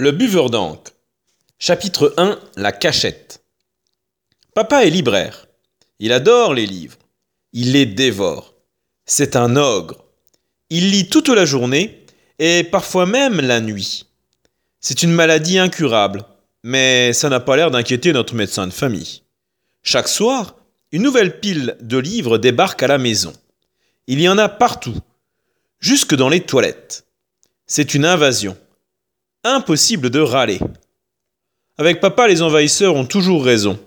Le buveur d'encre. Chapitre 1 La cachette. Papa est libraire. Il adore les livres. Il les dévore. C'est un ogre. Il lit toute la journée et parfois même la nuit. C'est une maladie incurable, mais ça n'a pas l'air d'inquiéter notre médecin de famille. Chaque soir, une nouvelle pile de livres débarque à la maison. Il y en a partout, jusque dans les toilettes. C'est une invasion. Impossible de râler. Avec papa, les envahisseurs ont toujours raison.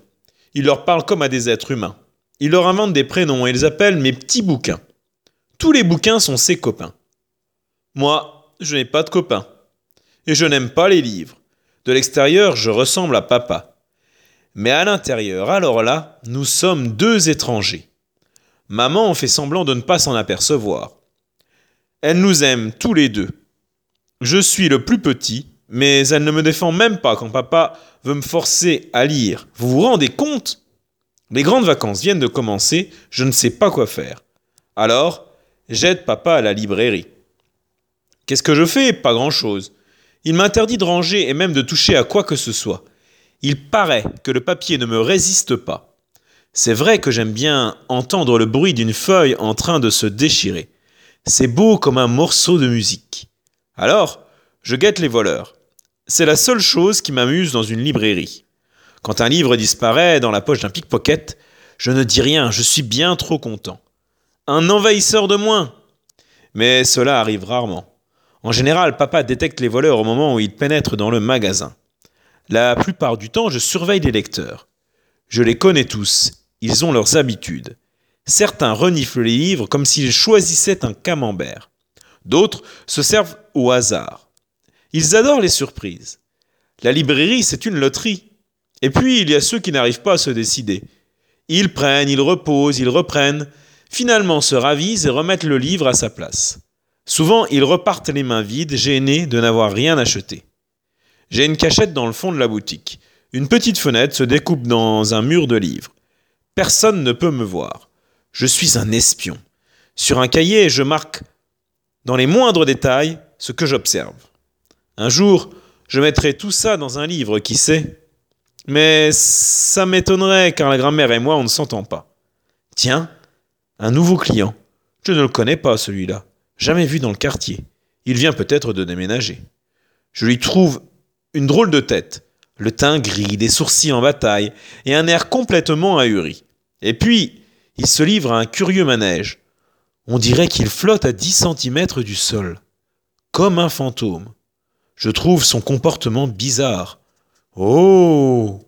Ils leur parlent comme à des êtres humains. Ils leur inventent des prénoms et ils appellent mes petits bouquins. Tous les bouquins sont ses copains. Moi, je n'ai pas de copains. Et je n'aime pas les livres. De l'extérieur, je ressemble à papa. Mais à l'intérieur, alors là, nous sommes deux étrangers. Maman fait semblant de ne pas s'en apercevoir. Elle nous aime tous les deux. Je suis le plus petit, mais elle ne me défend même pas quand papa veut me forcer à lire. Vous vous rendez compte? Les grandes vacances viennent de commencer, je ne sais pas quoi faire. Alors, j'aide papa à la librairie. Qu'est-ce que je fais? Pas grand-chose. Il m'interdit de ranger et même de toucher à quoi que ce soit. Il paraît que le papier ne me résiste pas. C'est vrai que j'aime bien entendre le bruit d'une feuille en train de se déchirer. C'est beau comme un morceau de musique. Alors, je guette les voleurs. C'est la seule chose qui m'amuse dans une librairie. Quand un livre disparaît dans la poche d'un pickpocket, je ne dis rien, je suis bien trop content. Un envahisseur de moins Mais cela arrive rarement. En général, papa détecte les voleurs au moment où ils pénètrent dans le magasin. La plupart du temps, je surveille les lecteurs. Je les connais tous, ils ont leurs habitudes. Certains reniflent les livres comme s'ils choisissaient un camembert. D'autres se servent au hasard. Ils adorent les surprises. La librairie, c'est une loterie. Et puis, il y a ceux qui n'arrivent pas à se décider. Ils prennent, ils reposent, ils reprennent, finalement se ravisent et remettent le livre à sa place. Souvent, ils repartent les mains vides, gênés de n'avoir rien acheté. J'ai une cachette dans le fond de la boutique. Une petite fenêtre se découpe dans un mur de livres. Personne ne peut me voir. Je suis un espion. Sur un cahier, je marque dans les moindres détails ce que j'observe. Un jour, je mettrai tout ça dans un livre, qui sait? Mais ça m'étonnerait car la grand-mère et moi, on ne s'entend pas. Tiens, un nouveau client. Je ne le connais pas, celui-là. Jamais vu dans le quartier. Il vient peut-être de déménager. Je lui trouve une drôle de tête, le teint gris, des sourcils en bataille, et un air complètement ahuri. Et puis, il se livre à un curieux manège. On dirait qu'il flotte à dix centimètres du sol, comme un fantôme. Je trouve son comportement bizarre. Oh